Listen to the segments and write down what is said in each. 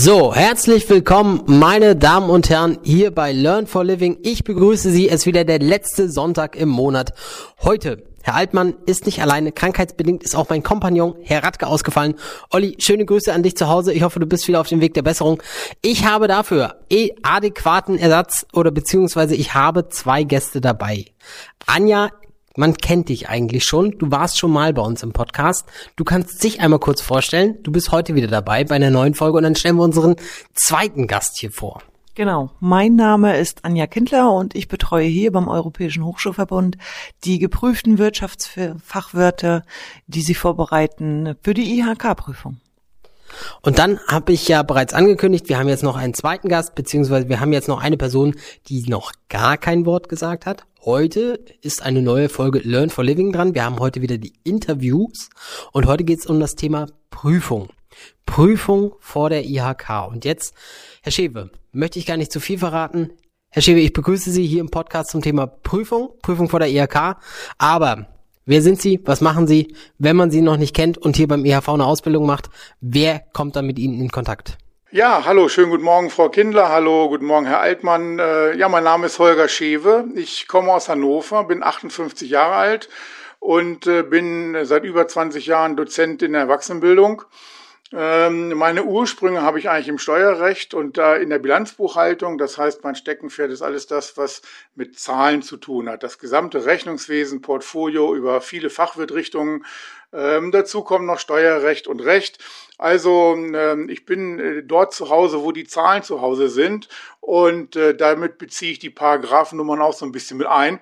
So, herzlich willkommen, meine Damen und Herren, hier bei Learn for Living. Ich begrüße Sie. Es ist wieder der letzte Sonntag im Monat. Heute, Herr Altmann ist nicht alleine. Krankheitsbedingt ist auch mein Kompagnon, Herr Radke, ausgefallen. Olli, schöne Grüße an dich zu Hause. Ich hoffe, du bist wieder auf dem Weg der Besserung. Ich habe dafür eh adäquaten Ersatz oder beziehungsweise ich habe zwei Gäste dabei. Anja man kennt dich eigentlich schon. Du warst schon mal bei uns im Podcast. Du kannst dich einmal kurz vorstellen. Du bist heute wieder dabei bei einer neuen Folge und dann stellen wir unseren zweiten Gast hier vor. Genau. Mein Name ist Anja Kindler und ich betreue hier beim Europäischen Hochschulverbund die geprüften Wirtschaftsfachwörter, die sie vorbereiten für die IHK-Prüfung. Und dann habe ich ja bereits angekündigt, wir haben jetzt noch einen zweiten Gast, beziehungsweise wir haben jetzt noch eine Person, die noch gar kein Wort gesagt hat. Heute ist eine neue Folge Learn for Living dran. Wir haben heute wieder die Interviews und heute geht es um das Thema Prüfung. Prüfung vor der IHK. Und jetzt, Herr Schewe, möchte ich gar nicht zu viel verraten. Herr Schewe, ich begrüße Sie hier im Podcast zum Thema Prüfung, Prüfung vor der IHK. Aber wer sind Sie? Was machen Sie? Wenn man Sie noch nicht kennt und hier beim IHV eine Ausbildung macht, wer kommt dann mit Ihnen in Kontakt? Ja, hallo, schönen guten Morgen, Frau Kindler. Hallo, guten Morgen, Herr Altmann. Äh, ja, mein Name ist Holger Schewe. Ich komme aus Hannover, bin 58 Jahre alt und äh, bin seit über 20 Jahren Dozent in der Erwachsenenbildung. Ähm, meine Ursprünge habe ich eigentlich im Steuerrecht und in der Bilanzbuchhaltung. Das heißt, mein Steckenpferd ist alles das, was mit Zahlen zu tun hat. Das gesamte Rechnungswesen, Portfolio über viele Fachwirtrichtungen. Ähm, dazu kommen noch Steuerrecht und Recht. Also ähm, ich bin äh, dort zu Hause, wo die Zahlen zu Hause sind und äh, damit beziehe ich die Paragraphennummern auch so ein bisschen mit ein.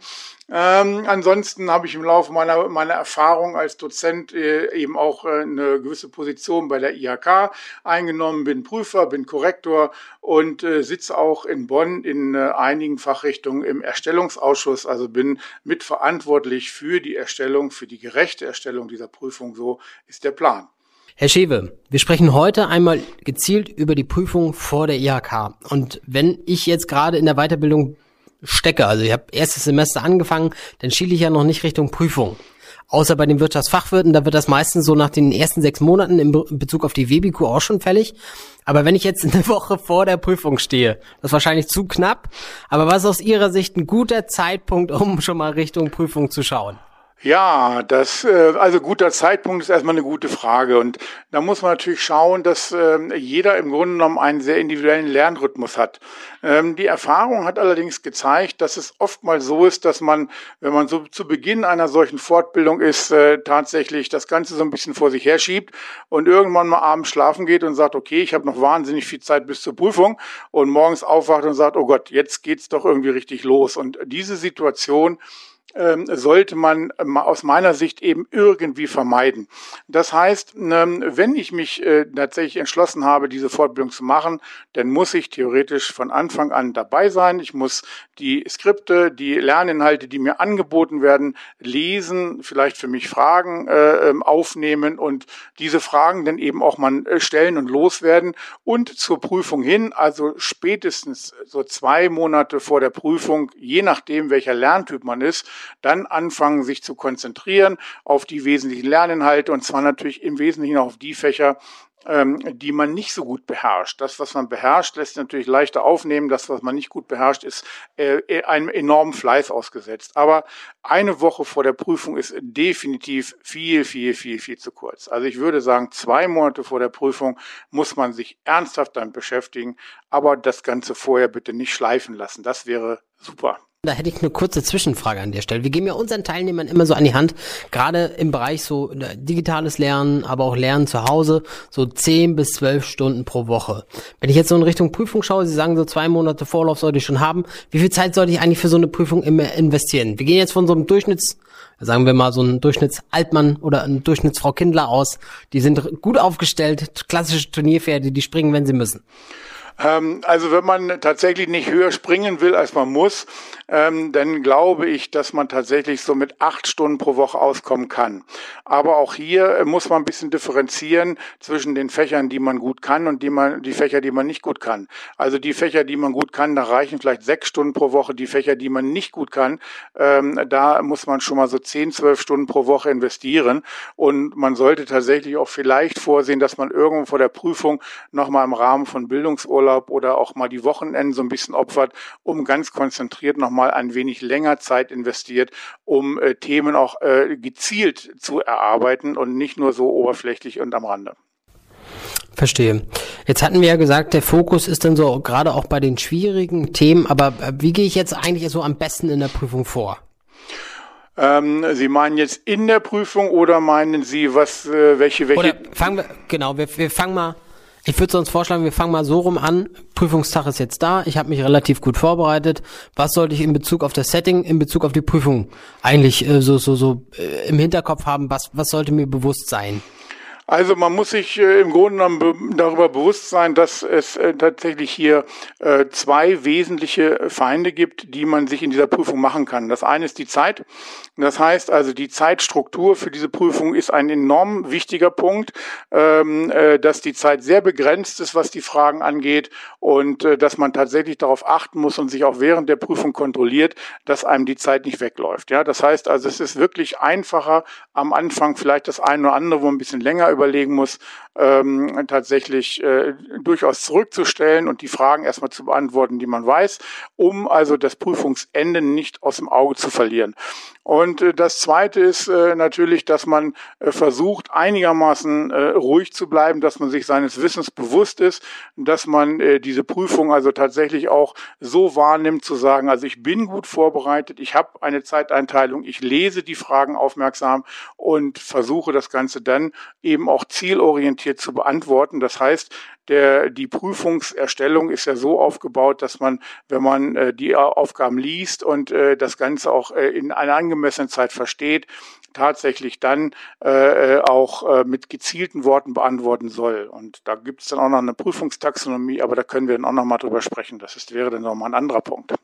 Ähm, ansonsten habe ich im Laufe meiner, meiner Erfahrung als Dozent äh, eben auch äh, eine gewisse Position bei der IHK eingenommen, bin Prüfer, bin Korrektor und äh, sitze auch in Bonn in äh, einigen Fachrichtungen im Erstellungsausschuss, also bin mitverantwortlich für die Erstellung, für die gerechte Erstellung dieser Prüfung. So ist der Plan. Herr Schewe, wir sprechen heute einmal gezielt über die Prüfung vor der IHK. Und wenn ich jetzt gerade in der Weiterbildung stecke, also ich habe erstes Semester angefangen, dann schiele ich ja noch nicht Richtung Prüfung. Außer bei den Wirtschaftsfachwirten, da wird das meistens so nach den ersten sechs Monaten in Bezug auf die WBQ auch schon fällig. Aber wenn ich jetzt eine Woche vor der Prüfung stehe, das ist wahrscheinlich zu knapp. Aber was ist aus Ihrer Sicht ein guter Zeitpunkt, um schon mal Richtung Prüfung zu schauen? Ja, das, äh, also guter Zeitpunkt ist erstmal eine gute Frage. Und da muss man natürlich schauen, dass ähm, jeder im Grunde genommen einen sehr individuellen Lernrhythmus hat. Ähm, die Erfahrung hat allerdings gezeigt, dass es oftmals so ist, dass man, wenn man so zu Beginn einer solchen Fortbildung ist, äh, tatsächlich das Ganze so ein bisschen vor sich herschiebt und irgendwann mal abends schlafen geht und sagt, okay, ich habe noch wahnsinnig viel Zeit bis zur Prüfung und morgens aufwacht und sagt, oh Gott, jetzt geht's doch irgendwie richtig los. Und diese Situation sollte man ähm, aus meiner Sicht eben irgendwie vermeiden. Das heißt, ähm, wenn ich mich äh, tatsächlich entschlossen habe, diese Fortbildung zu machen, dann muss ich theoretisch von Anfang an dabei sein. Ich muss die Skripte, die Lerninhalte, die mir angeboten werden, lesen, vielleicht für mich Fragen äh, aufnehmen und diese Fragen dann eben auch mal äh, stellen und loswerden und zur Prüfung hin, also spätestens so zwei Monate vor der Prüfung, je nachdem welcher Lerntyp man ist, dann anfangen, sich zu konzentrieren auf die wesentlichen Lerninhalte und zwar natürlich im Wesentlichen auch auf die Fächer, ähm, die man nicht so gut beherrscht. Das, was man beherrscht, lässt sich natürlich leichter aufnehmen. Das, was man nicht gut beherrscht, ist äh, einem enormen Fleiß ausgesetzt. Aber eine Woche vor der Prüfung ist definitiv viel, viel, viel, viel zu kurz. Also ich würde sagen, zwei Monate vor der Prüfung muss man sich ernsthaft damit beschäftigen, aber das Ganze vorher bitte nicht schleifen lassen. Das wäre super. Da hätte ich eine kurze Zwischenfrage an der Stelle. Wir geben ja unseren Teilnehmern immer so an die Hand, gerade im Bereich so äh, digitales Lernen, aber auch Lernen zu Hause, so zehn bis zwölf Stunden pro Woche. Wenn ich jetzt so in Richtung Prüfung schaue, Sie sagen so zwei Monate Vorlauf sollte ich schon haben. Wie viel Zeit sollte ich eigentlich für so eine Prüfung immer investieren? Wir gehen jetzt von so einem Durchschnitts, sagen wir mal so ein Durchschnittsaltmann oder ein Durchschnittsfrau Kindler aus. Die sind gut aufgestellt, klassische Turnierpferde, die springen, wenn sie müssen. Ähm, also wenn man tatsächlich nicht höher springen will, als man muss, ähm, dann glaube ich, dass man tatsächlich so mit acht Stunden pro Woche auskommen kann. Aber auch hier äh, muss man ein bisschen differenzieren zwischen den Fächern, die man gut kann und die man, die Fächer, die man nicht gut kann. Also die Fächer, die man gut kann, da reichen vielleicht sechs Stunden pro Woche. Die Fächer, die man nicht gut kann, ähm, da muss man schon mal so zehn, zwölf Stunden pro Woche investieren. Und man sollte tatsächlich auch vielleicht vorsehen, dass man irgendwo vor der Prüfung nochmal im Rahmen von Bildungsurlaub oder auch mal die Wochenenden so ein bisschen opfert, um ganz konzentriert nochmal ein wenig länger Zeit investiert, um äh, Themen auch äh, gezielt zu erarbeiten und nicht nur so oberflächlich und am Rande. Verstehe. Jetzt hatten wir ja gesagt, der Fokus ist dann so gerade auch bei den schwierigen Themen, aber äh, wie gehe ich jetzt eigentlich so am besten in der Prüfung vor? Ähm, Sie meinen jetzt in der Prüfung oder meinen Sie, was, äh, welche, welche? Oder fangen wir, genau, wir, wir fangen mal, ich würde sonst vorschlagen, wir fangen mal so rum an. Prüfungstag ist jetzt da, ich habe mich relativ gut vorbereitet. Was sollte ich in Bezug auf das Setting, in Bezug auf die Prüfung eigentlich äh, so, so, so äh, im Hinterkopf haben? Was, was sollte mir bewusst sein? Also man muss sich äh, im Grunde genommen be darüber bewusst sein, dass es äh, tatsächlich hier äh, zwei wesentliche Feinde gibt, die man sich in dieser Prüfung machen kann. Das eine ist die Zeit. Das heißt also, die Zeitstruktur für diese Prüfung ist ein enorm wichtiger Punkt, ähm, äh, dass die Zeit sehr begrenzt ist, was die Fragen angeht und dass man tatsächlich darauf achten muss und sich auch während der Prüfung kontrolliert, dass einem die Zeit nicht wegläuft. Ja, das heißt also, es ist wirklich einfacher am Anfang vielleicht das eine oder andere, wo ein bisschen länger überlegen muss, ähm, tatsächlich äh, durchaus zurückzustellen und die Fragen erstmal zu beantworten, die man weiß, um also das Prüfungsende nicht aus dem Auge zu verlieren. Und äh, das Zweite ist äh, natürlich, dass man äh, versucht, einigermaßen äh, ruhig zu bleiben, dass man sich seines Wissens bewusst ist, dass man äh, diese Prüfung also tatsächlich auch so wahrnimmt, zu sagen, also ich bin gut vorbereitet, ich habe eine Zeiteinteilung, ich lese die Fragen aufmerksam und versuche das Ganze dann eben auch zielorientiert zu beantworten. Das heißt, der, die Prüfungserstellung ist ja so aufgebaut, dass man, wenn man äh, die Aufgaben liest und äh, das Ganze auch äh, in einer angemessenen Zeit versteht, tatsächlich dann äh, auch äh, mit gezielten Worten beantworten soll. Und da gibt es dann auch noch eine Prüfungstaxonomie, aber da können wir dann auch noch mal drüber sprechen. Das ist, wäre dann nochmal ein anderer Punkt.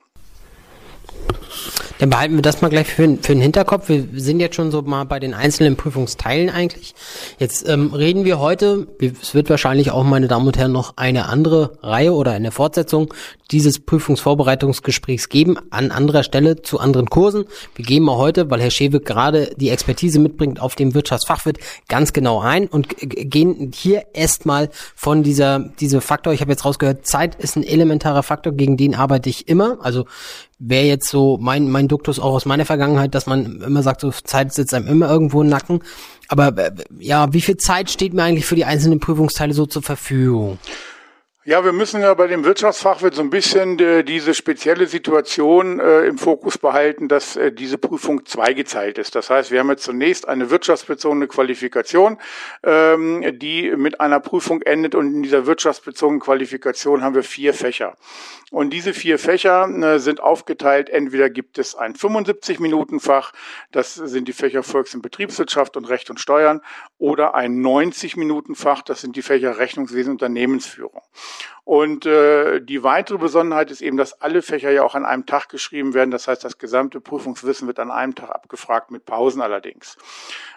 Dann behalten wir das mal gleich für, für den Hinterkopf. Wir sind jetzt schon so mal bei den einzelnen Prüfungsteilen eigentlich. Jetzt ähm, reden wir heute, es wird wahrscheinlich auch, meine Damen und Herren, noch eine andere Reihe oder eine Fortsetzung dieses Prüfungsvorbereitungsgesprächs geben, an anderer Stelle zu anderen Kursen. Wir gehen mal heute, weil Herr Schewe gerade die Expertise mitbringt, auf dem Wirtschaftsfachwirt ganz genau ein und gehen hier erstmal von dieser, dieser Faktor, ich habe jetzt rausgehört, Zeit ist ein elementarer Faktor, gegen den arbeite ich immer. Also wäre jetzt so mein, mein Duktus auch aus meiner Vergangenheit, dass man immer sagt, so Zeit sitzt einem immer irgendwo im Nacken. Aber äh, ja, wie viel Zeit steht mir eigentlich für die einzelnen Prüfungsteile so zur Verfügung? Ja, wir müssen ja bei dem Wirtschaftsfachwirt so ein bisschen äh, diese spezielle Situation äh, im Fokus behalten, dass äh, diese Prüfung zweigeteilt ist. Das heißt, wir haben jetzt zunächst eine wirtschaftsbezogene Qualifikation, ähm, die mit einer Prüfung endet und in dieser wirtschaftsbezogenen Qualifikation haben wir vier Fächer. Und diese vier Fächer äh, sind aufgeteilt. Entweder gibt es ein 75-Minuten-Fach, das sind die Fächer Volks- und Betriebswirtschaft und Recht und Steuern, oder ein 90-Minuten-Fach, das sind die Fächer Rechnungswesen und Unternehmensführung. Und äh, die weitere Besonderheit ist eben, dass alle Fächer ja auch an einem Tag geschrieben werden. Das heißt, das gesamte Prüfungswissen wird an einem Tag abgefragt, mit Pausen allerdings.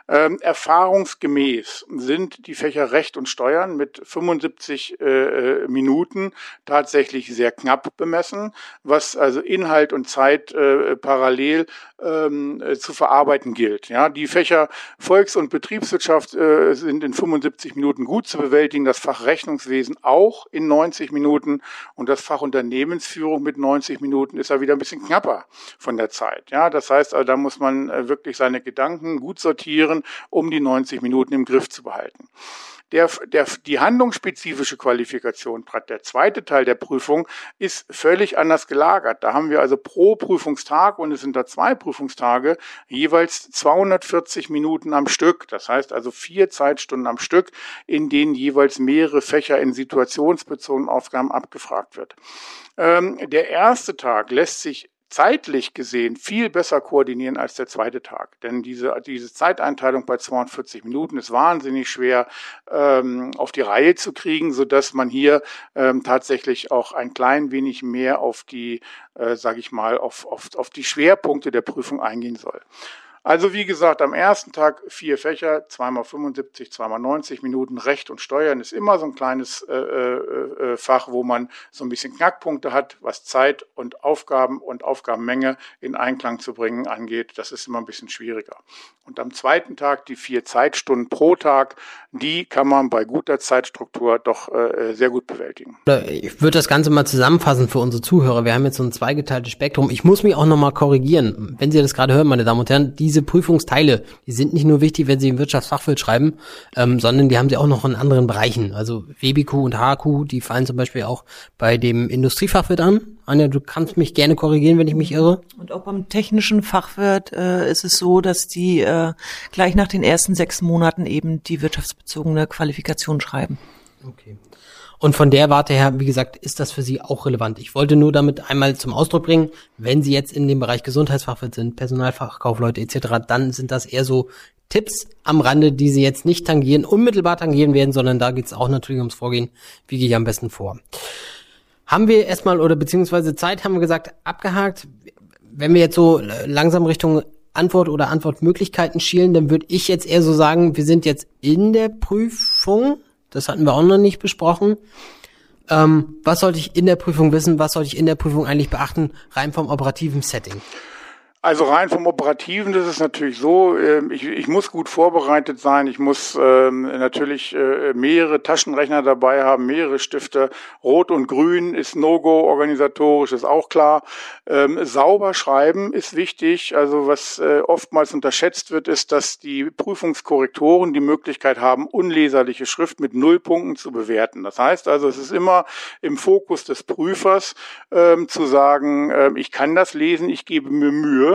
Ähm, erfahrungsgemäß sind die Fächer Recht und Steuern mit 75 äh, äh, Minuten tatsächlich sehr knapp bemessen, was also Inhalt und Zeit äh, parallel ähm, äh, zu verarbeiten gilt. Ja, die Fächer Volks- und Betriebswirtschaft äh, sind in 75 Minuten gut zu bewältigen, das Fach Rechnungswesen auch in 90 Minuten und das Fach Unternehmensführung mit 90 Minuten ist ja wieder ein bisschen knapper von der Zeit. Ja, das heißt, also, da muss man äh, wirklich seine Gedanken gut sortieren um die 90 Minuten im Griff zu behalten. Der, der, die handlungsspezifische Qualifikation, der zweite Teil der Prüfung, ist völlig anders gelagert. Da haben wir also pro Prüfungstag, und es sind da zwei Prüfungstage, jeweils 240 Minuten am Stück. Das heißt also vier Zeitstunden am Stück, in denen jeweils mehrere Fächer in situationsbezogenen Aufgaben abgefragt wird. Ähm, der erste Tag lässt sich zeitlich gesehen viel besser koordinieren als der zweite Tag. Denn diese, diese Zeiteinteilung bei 42 Minuten ist wahnsinnig schwer ähm, auf die Reihe zu kriegen, so dass man hier ähm, tatsächlich auch ein klein wenig mehr auf die, äh, sage ich mal, auf, auf, auf die Schwerpunkte der Prüfung eingehen soll. Also wie gesagt, am ersten Tag vier Fächer, zweimal 75, zweimal 90 Minuten. Recht und Steuern ist immer so ein kleines äh, äh, äh, Fach, wo man so ein bisschen Knackpunkte hat, was Zeit und Aufgaben und Aufgabenmenge in Einklang zu bringen angeht. Das ist immer ein bisschen schwieriger. Und am zweiten Tag die vier Zeitstunden pro Tag, die kann man bei guter Zeitstruktur doch äh, sehr gut bewältigen. Ich würde das Ganze mal zusammenfassen für unsere Zuhörer. Wir haben jetzt so ein zweigeteiltes Spektrum. Ich muss mich auch nochmal korrigieren. Wenn Sie das gerade hören, meine Damen und Herren, diese Prüfungsteile, die sind nicht nur wichtig, wenn Sie im Wirtschaftsfachwirt schreiben, ähm, sondern die haben Sie auch noch in anderen Bereichen. Also WBQ und HQ, die fallen zum Beispiel auch bei dem Industriefachwirt an. Anja, du kannst mich gerne korrigieren, wenn ich mich irre. Und auch beim technischen Fachwirt äh, ist es so, dass die äh, gleich nach den ersten sechs Monaten eben die wirtschaftsbezogene Qualifikation schreiben. Okay. Und von der Warte her, wie gesagt, ist das für Sie auch relevant. Ich wollte nur damit einmal zum Ausdruck bringen, wenn Sie jetzt in dem Bereich Gesundheitsfachwirt sind, Personalfachkaufleute etc., dann sind das eher so Tipps am Rande, die Sie jetzt nicht tangieren, unmittelbar tangieren werden, sondern da geht es auch natürlich ums Vorgehen, wie gehe ich am besten vor. Haben wir erstmal oder beziehungsweise Zeit, haben wir gesagt, abgehakt. Wenn wir jetzt so langsam Richtung Antwort oder Antwortmöglichkeiten schielen, dann würde ich jetzt eher so sagen, wir sind jetzt in der Prüfung. Das hatten wir auch noch nicht besprochen. Ähm, was sollte ich in der Prüfung wissen? Was sollte ich in der Prüfung eigentlich beachten? Rein vom operativen Setting. Also rein vom Operativen das ist natürlich so, ähm, ich, ich muss gut vorbereitet sein, ich muss ähm, natürlich äh, mehrere Taschenrechner dabei haben, mehrere Stifte. Rot und Grün ist No-Go, organisatorisch ist auch klar. Ähm, sauber schreiben ist wichtig. Also was äh, oftmals unterschätzt wird, ist, dass die Prüfungskorrektoren die Möglichkeit haben, unleserliche Schrift mit Nullpunkten zu bewerten. Das heißt also, es ist immer im Fokus des Prüfers ähm, zu sagen, äh, ich kann das lesen, ich gebe mir Mühe.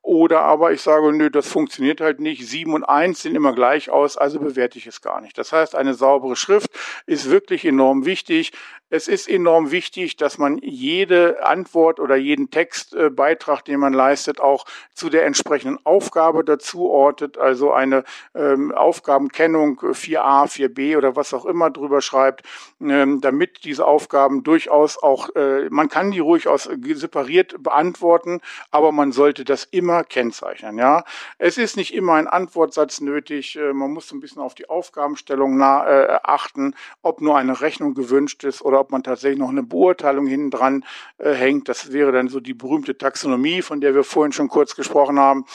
Oder aber ich sage, nö, das funktioniert halt nicht. Sieben und eins sehen immer gleich aus, also bewerte ich es gar nicht. Das heißt, eine saubere Schrift ist wirklich enorm wichtig. Es ist enorm wichtig, dass man jede Antwort oder jeden Textbeitrag, den man leistet, auch zu der entsprechenden Aufgabe dazu ortet. Also eine ähm, Aufgabenkennung 4a, 4b oder was auch immer drüber schreibt, ähm, damit diese Aufgaben durchaus auch, äh, man kann die ruhig aus separiert beantworten, aber man sollte das immer kennzeichnen. Ja, es ist nicht immer ein Antwortsatz nötig. Äh, man muss ein bisschen auf die Aufgabenstellung nah, äh, achten, ob nur eine Rechnung gewünscht ist oder ob man tatsächlich noch eine Beurteilung hinten dran äh, hängt. Das wäre dann so die berühmte Taxonomie, von der wir vorhin schon kurz gesprochen haben.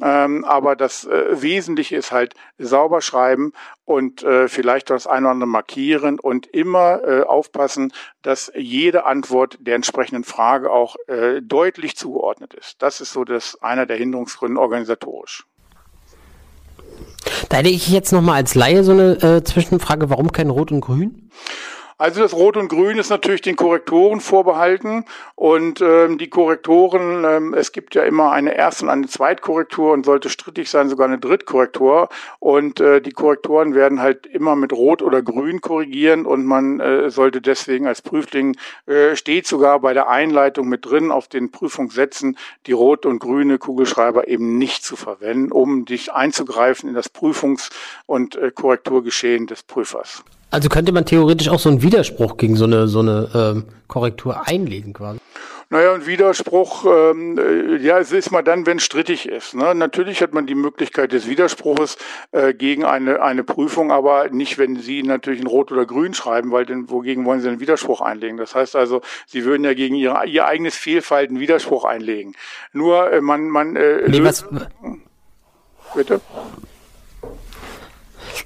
Ähm, aber das äh, Wesentliche ist halt sauber schreiben und äh, vielleicht das eine oder andere markieren und immer äh, aufpassen, dass jede Antwort der entsprechenden Frage auch äh, deutlich zugeordnet ist. Das ist so das einer der Hinderungsgründe organisatorisch. Da hätte ich jetzt nochmal als Laie so eine äh, Zwischenfrage, warum kein Rot und Grün? Also das Rot und Grün ist natürlich den Korrektoren vorbehalten und ähm, die Korrektoren, ähm, es gibt ja immer eine Erst- und eine Zweitkorrektur und sollte strittig sein sogar eine Drittkorrektur und äh, die Korrektoren werden halt immer mit Rot oder Grün korrigieren und man äh, sollte deswegen als Prüfling äh, steht sogar bei der Einleitung mit drin auf den Prüfungssätzen die rot und grüne Kugelschreiber eben nicht zu verwenden, um dich einzugreifen in das Prüfungs- und äh, Korrekturgeschehen des Prüfers. Also könnte man theoretisch auch so einen Widerspruch gegen so eine, so eine ähm, Korrektur einlegen quasi. Naja, ein Widerspruch, ähm, äh, ja, es ist mal dann, wenn es strittig ist. Ne? Natürlich hat man die Möglichkeit des Widerspruches äh, gegen eine, eine Prüfung, aber nicht, wenn Sie natürlich in Rot oder Grün schreiben, weil denn wogegen wollen Sie einen Widerspruch einlegen? Das heißt also, Sie würden ja gegen Ihr, Ihr eigenes Fehlverhalten Widerspruch einlegen. Nur äh, man, man äh, nee, was, Bitte?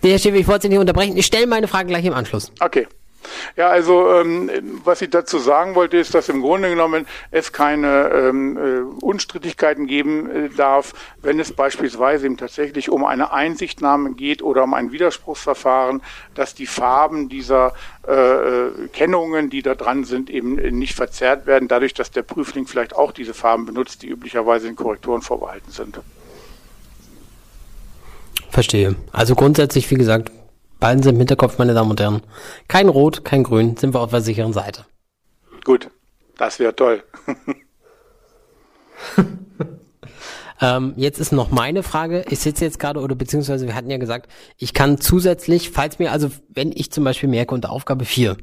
Nee, Herr Schäfer, ich wollte Sie nicht unterbrechen. Ich stelle meine Frage gleich im Anschluss. Okay. Ja, also ähm, was ich dazu sagen wollte, ist, dass im Grunde genommen es keine ähm, äh, Unstrittigkeiten geben äh, darf, wenn es beispielsweise eben tatsächlich um eine Einsichtnahme geht oder um ein Widerspruchsverfahren, dass die Farben dieser äh, äh Kennungen, die da dran sind, eben nicht verzerrt werden, dadurch, dass der Prüfling vielleicht auch diese Farben benutzt, die üblicherweise in Korrekturen vorbehalten sind. Verstehe. Also grundsätzlich, wie gesagt, beiden sind im Hinterkopf, meine Damen und Herren. Kein Rot, kein Grün, sind wir auf der sicheren Seite. Gut, das wäre toll. ähm, jetzt ist noch meine Frage. Ich sitze jetzt gerade, oder beziehungsweise wir hatten ja gesagt, ich kann zusätzlich, falls mir, also wenn ich zum Beispiel merke unter Aufgabe 4,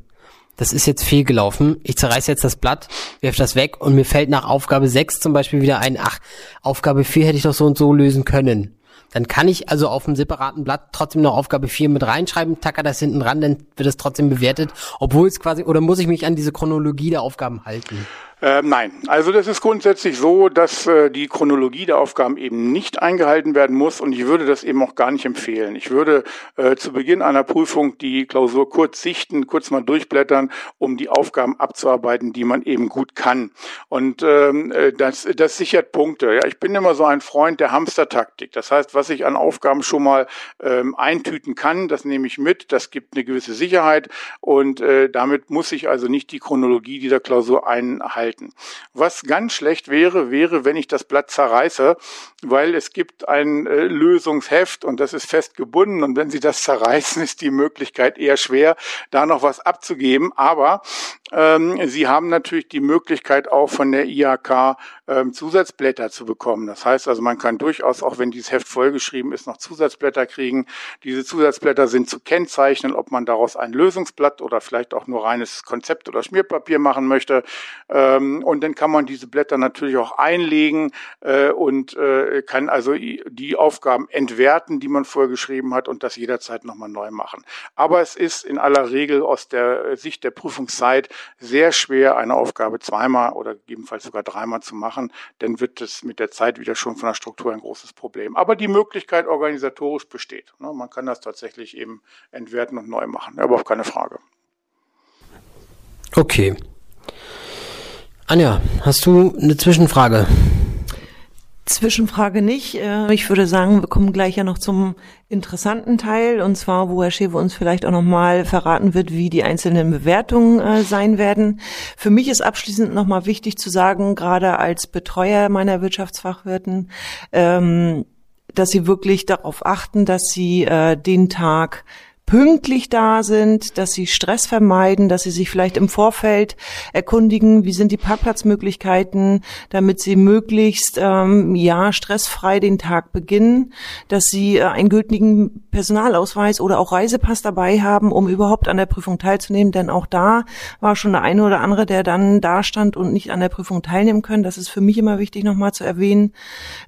das ist jetzt fehlgelaufen, ich zerreiße jetzt das Blatt, werfe das weg und mir fällt nach Aufgabe 6 zum Beispiel wieder ein, ach, Aufgabe 4 hätte ich doch so und so lösen können. Dann kann ich also auf einem separaten Blatt trotzdem noch Aufgabe 4 mit reinschreiben, tacker das hinten ran, dann wird es trotzdem bewertet, obwohl es quasi, oder muss ich mich an diese Chronologie der Aufgaben halten? Ähm, nein, also das ist grundsätzlich so, dass äh, die Chronologie der Aufgaben eben nicht eingehalten werden muss und ich würde das eben auch gar nicht empfehlen. Ich würde äh, zu Beginn einer Prüfung die Klausur kurz sichten, kurz mal durchblättern, um die Aufgaben abzuarbeiten, die man eben gut kann. Und ähm, äh, das, das sichert Punkte. Ja, ich bin immer so ein Freund der Hamstertaktik. Das heißt, was ich an Aufgaben schon mal ähm, eintüten kann, das nehme ich mit. Das gibt eine gewisse Sicherheit und äh, damit muss ich also nicht die Chronologie dieser Klausur einhalten halten. Was ganz schlecht wäre, wäre, wenn ich das Blatt zerreiße, weil es gibt ein äh, Lösungsheft und das ist fest gebunden und wenn Sie das zerreißen, ist die Möglichkeit eher schwer, da noch was abzugeben. Aber ähm, Sie haben natürlich die Möglichkeit auch von der IHK ähm, Zusatzblätter zu bekommen. Das heißt also, man kann durchaus, auch wenn dieses Heft vollgeschrieben ist, noch Zusatzblätter kriegen. Diese Zusatzblätter sind zu kennzeichnen, ob man daraus ein Lösungsblatt oder vielleicht auch nur reines Konzept oder Schmierpapier machen möchte. Ähm, und dann kann man diese Blätter natürlich auch einlegen äh, und äh, kann also die Aufgaben entwerten, die man vorher geschrieben hat und das jederzeit nochmal neu machen. Aber es ist in aller Regel aus der Sicht der Prüfungszeit sehr schwer, eine Aufgabe zweimal oder gegebenenfalls sogar dreimal zu machen. Dann wird es mit der Zeit wieder schon von der Struktur ein großes Problem. Aber die Möglichkeit organisatorisch besteht. Ne? Man kann das tatsächlich eben entwerten und neu machen. Aber auch keine Frage. Okay. Anja, hast du eine Zwischenfrage? Zwischenfrage nicht. Äh, ich würde sagen, wir kommen gleich ja noch zum interessanten Teil, und zwar, wo Herr Schewe uns vielleicht auch nochmal verraten wird, wie die einzelnen Bewertungen äh, sein werden. Für mich ist abschließend nochmal wichtig zu sagen, gerade als Betreuer meiner Wirtschaftsfachwirten, ähm, dass sie wirklich darauf achten, dass sie äh, den Tag pünktlich da sind, dass sie Stress vermeiden, dass sie sich vielleicht im Vorfeld erkundigen, wie sind die Parkplatzmöglichkeiten, damit sie möglichst ähm, ja stressfrei den Tag beginnen, dass sie äh, einen gültigen Personalausweis oder auch Reisepass dabei haben, um überhaupt an der Prüfung teilzunehmen. Denn auch da war schon der eine oder andere, der dann da stand und nicht an der Prüfung teilnehmen können. Das ist für mich immer wichtig nochmal zu erwähnen.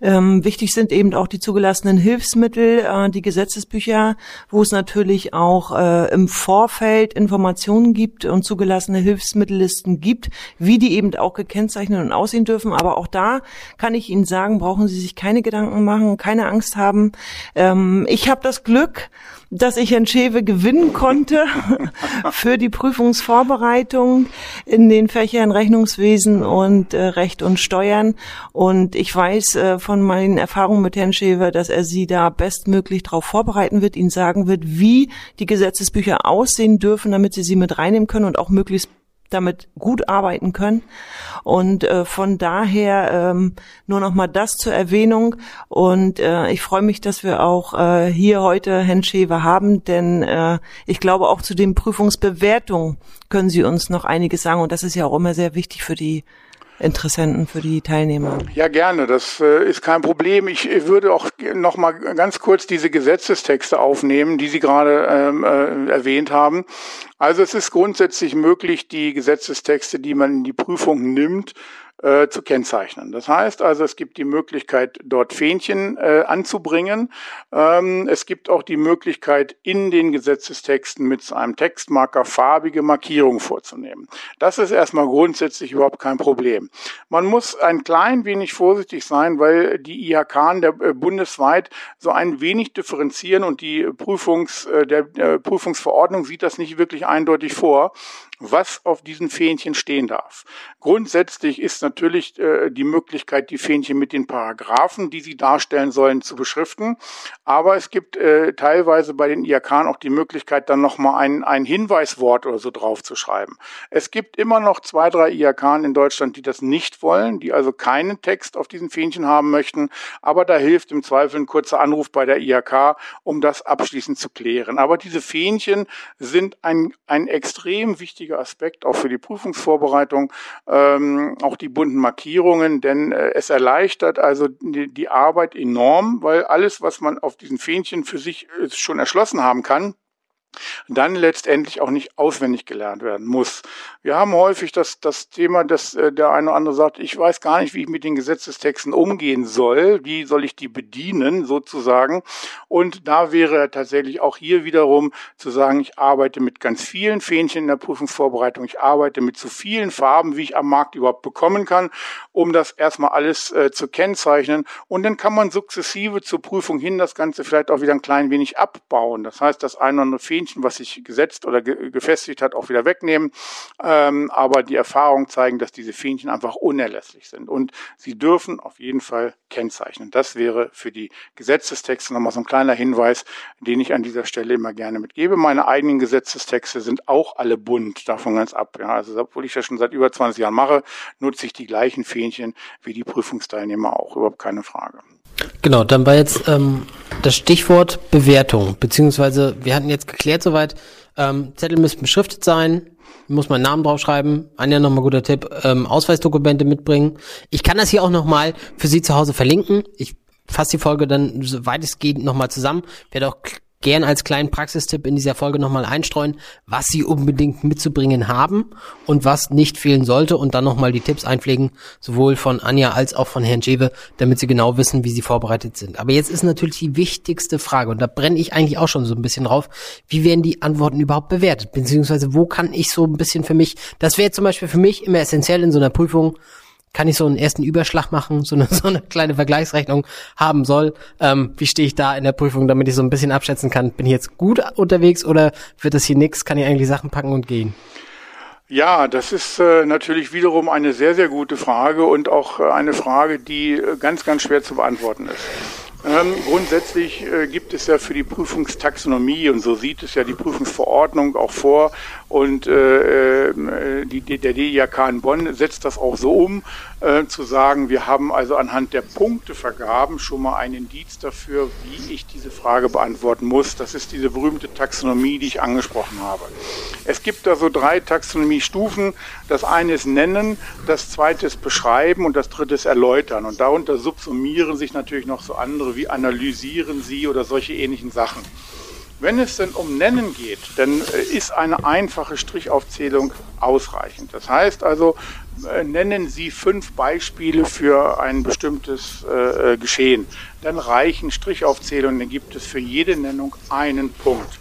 Ähm, wichtig sind eben auch die zugelassenen Hilfsmittel, äh, die Gesetzesbücher, wo es natürlich auch äh, im Vorfeld Informationen gibt und zugelassene Hilfsmittellisten gibt, wie die eben auch gekennzeichnet und aussehen dürfen. Aber auch da kann ich Ihnen sagen, brauchen Sie sich keine Gedanken machen, keine Angst haben. Ähm, ich habe das Glück, dass ich Herrn Schewe gewinnen konnte für die Prüfungsvorbereitung in den Fächern Rechnungswesen und äh, Recht und Steuern. Und ich weiß äh, von meinen Erfahrungen mit Herrn Schewe, dass er Sie da bestmöglich darauf vorbereiten wird, Ihnen sagen wird, wie die Gesetzesbücher aussehen dürfen, damit Sie sie mit reinnehmen können und auch möglichst damit gut arbeiten können. Und äh, von daher ähm, nur noch mal das zur Erwähnung. Und äh, ich freue mich, dass wir auch äh, hier heute Herrn Schewe haben, denn äh, ich glaube auch zu den Prüfungsbewertungen können Sie uns noch einiges sagen. Und das ist ja auch immer sehr wichtig für die Interessenten, für die Teilnehmer? Ja, gerne. Das äh, ist kein Problem. Ich würde auch noch mal ganz kurz diese Gesetzestexte aufnehmen, die Sie gerade ähm, äh, erwähnt haben. Also es ist grundsätzlich möglich, die Gesetzestexte, die man in die Prüfung nimmt, äh, zu kennzeichnen. Das heißt also, es gibt die Möglichkeit, dort Fähnchen äh, anzubringen. Ähm, es gibt auch die Möglichkeit, in den Gesetzestexten mit einem Textmarker farbige Markierungen vorzunehmen. Das ist erstmal grundsätzlich überhaupt kein Problem. Man muss ein klein wenig vorsichtig sein, weil die IHK der, äh, bundesweit so ein wenig differenzieren und die Prüfungs, äh, der, der Prüfungsverordnung sieht das nicht wirklich eindeutig vor was auf diesen Fähnchen stehen darf. Grundsätzlich ist natürlich äh, die Möglichkeit, die Fähnchen mit den Paragraphen, die sie darstellen sollen, zu beschriften. Aber es gibt äh, teilweise bei den IAK auch die Möglichkeit, dann nochmal ein, ein Hinweiswort oder so drauf zu schreiben. Es gibt immer noch zwei, drei IAK in Deutschland, die das nicht wollen, die also keinen Text auf diesen Fähnchen haben möchten. Aber da hilft im Zweifel ein kurzer Anruf bei der IAK, um das abschließend zu klären. Aber diese Fähnchen sind ein, ein extrem wichtiger wichtiger Aspekt, auch für die Prüfungsvorbereitung. Ähm, auch die bunten Markierungen, denn äh, es erleichtert also die, die Arbeit enorm, weil alles, was man auf diesen Fähnchen für sich äh, schon erschlossen haben kann, dann letztendlich auch nicht auswendig gelernt werden muss. Wir haben häufig das, das Thema, dass äh, der eine oder andere sagt, ich weiß gar nicht, wie ich mit den Gesetzestexten umgehen soll, wie soll ich die bedienen sozusagen. Und da wäre tatsächlich auch hier wiederum zu sagen, ich arbeite mit ganz vielen Fähnchen in der Prüfungsvorbereitung, ich arbeite mit so vielen Farben, wie ich am Markt überhaupt bekommen kann, um das erstmal alles äh, zu kennzeichnen. Und dann kann man sukzessive zur Prüfung hin das Ganze vielleicht auch wieder ein klein wenig abbauen. Das heißt, das eine oder andere Fähnchen Fähnchen, was sich gesetzt oder ge gefestigt hat, auch wieder wegnehmen. Ähm, aber die Erfahrungen zeigen, dass diese Fähnchen einfach unerlässlich sind und sie dürfen auf jeden Fall kennzeichnen. Das wäre für die Gesetzestexte nochmal so ein kleiner Hinweis, den ich an dieser Stelle immer gerne mitgebe. Meine eigenen Gesetzestexte sind auch alle bunt, davon ganz ab. Ja, also obwohl ich das schon seit über 20 Jahren mache, nutze ich die gleichen Fähnchen wie die Prüfungsteilnehmer auch. Überhaupt keine Frage. Genau, dann war jetzt ähm, das Stichwort Bewertung, beziehungsweise wir hatten jetzt geklärt soweit, ähm, Zettel müssen beschriftet sein, muss meinen Namen draufschreiben. Anja, nochmal guter Tipp, ähm, Ausweisdokumente mitbringen. Ich kann das hier auch nochmal für Sie zu Hause verlinken. Ich fasse die Folge dann, soweit es geht, nochmal zusammen. Werde auch gern als kleinen Praxistipp in dieser Folge nochmal einstreuen, was Sie unbedingt mitzubringen haben und was nicht fehlen sollte und dann nochmal die Tipps einpflegen, sowohl von Anja als auch von Herrn Jewe, damit Sie genau wissen, wie Sie vorbereitet sind. Aber jetzt ist natürlich die wichtigste Frage und da brenne ich eigentlich auch schon so ein bisschen drauf, wie werden die Antworten überhaupt bewertet, beziehungsweise wo kann ich so ein bisschen für mich, das wäre zum Beispiel für mich immer essentiell in so einer Prüfung, kann ich so einen ersten Überschlag machen, so eine, so eine kleine Vergleichsrechnung haben soll. Ähm, wie stehe ich da in der Prüfung, damit ich so ein bisschen abschätzen kann, bin ich jetzt gut unterwegs oder wird das hier nix? Kann ich eigentlich Sachen packen und gehen? Ja, das ist äh, natürlich wiederum eine sehr, sehr gute Frage und auch äh, eine Frage, die äh, ganz, ganz schwer zu beantworten ist. Ähm, grundsätzlich äh, gibt es ja für die Prüfungstaxonomie, und so sieht es ja die Prüfungsverordnung auch vor, und äh, äh die, der DIAK in Bonn setzt das auch so um, äh, zu sagen, wir haben also anhand der Punktevergaben schon mal ein Indiz dafür, wie ich diese Frage beantworten muss. Das ist diese berühmte Taxonomie, die ich angesprochen habe. Es gibt da so drei Taxonomiestufen. Das eine ist Nennen, das zweite ist Beschreiben und das dritte ist Erläutern. Und darunter subsumieren sich natürlich noch so andere wie Analysieren Sie oder solche ähnlichen Sachen. Wenn es denn um Nennen geht, dann äh, ist eine einfache Strichaufzählung ausreichend. Das heißt also, äh, nennen Sie fünf Beispiele für ein bestimmtes äh, Geschehen. Dann reichen Strichaufzählungen, dann gibt es für jede Nennung einen Punkt.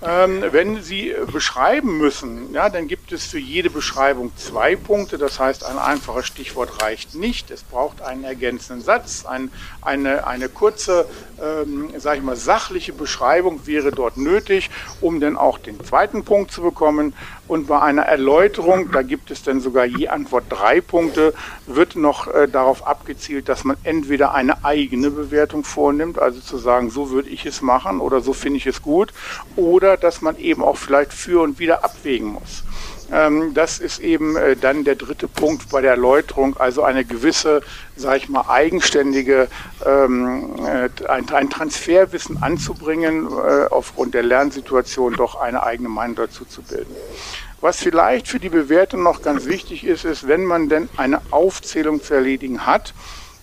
Ähm, wenn Sie beschreiben müssen, ja, dann gibt es für jede Beschreibung zwei Punkte. Das heißt, ein einfaches Stichwort reicht nicht. Es braucht einen ergänzenden Satz. Ein, eine, eine kurze, ähm, sage ich mal, sachliche Beschreibung wäre dort nötig, um dann auch den zweiten Punkt zu bekommen. Und bei einer Erläuterung, da gibt es dann sogar je Antwort drei Punkte, wird noch äh, darauf abgezielt, dass man entweder eine eigene Bewertung vornimmt, also zu sagen, so würde ich es machen oder so finde ich es gut, oder dass man eben auch vielleicht für und wieder abwägen muss. Ähm, das ist eben äh, dann der dritte Punkt bei der Erläuterung, also eine gewisse, sage ich mal, eigenständige, ähm, äh, ein, ein, Transferwissen anzubringen, äh, aufgrund der Lernsituation doch eine eigene Meinung dazu zu bilden. Was vielleicht für die Bewertung noch ganz wichtig ist, ist, wenn man denn eine Aufzählung zu erledigen hat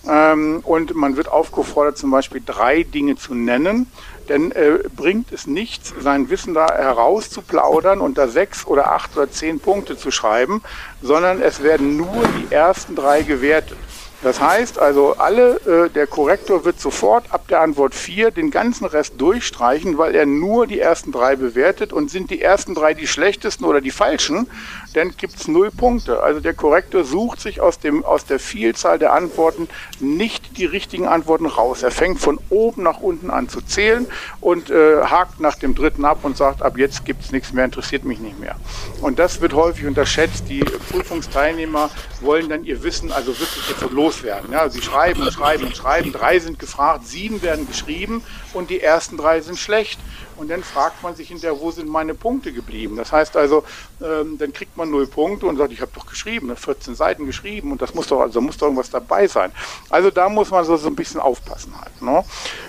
ähm, und man wird aufgefordert, zum Beispiel drei Dinge zu nennen, dann äh, bringt es nichts, sein Wissen da herauszuplaudern und da sechs oder acht oder zehn Punkte zu schreiben, sondern es werden nur die ersten drei gewertet. Das heißt also, alle, äh, der Korrektor wird sofort ab der Antwort 4 den ganzen Rest durchstreichen, weil er nur die ersten drei bewertet und sind die ersten drei die schlechtesten oder die falschen, dann gibt es null Punkte. Also der Korrektor sucht sich aus, dem, aus der Vielzahl der Antworten nicht die richtigen Antworten raus. Er fängt von oben nach unten an zu zählen und äh, hakt nach dem dritten ab und sagt, ab jetzt gibt es nichts mehr, interessiert mich nicht mehr. Und das wird häufig unterschätzt. Die Prüfungsteilnehmer wollen dann ihr Wissen also wirklich jetzt loswerden. Ja, sie schreiben und schreiben und schreiben. Drei sind gefragt, sieben werden geschrieben und die ersten drei sind schlecht. Und dann fragt man sich hinterher, wo sind meine Punkte geblieben? Das heißt also, ähm, dann kriegt man null Punkte und sagt, ich habe doch geschrieben, 14 ne, Seiten geschrieben und das muss doch, also muss doch irgendwas dabei sein. Also da muss man so, so ein bisschen aufpassen halt. Ne?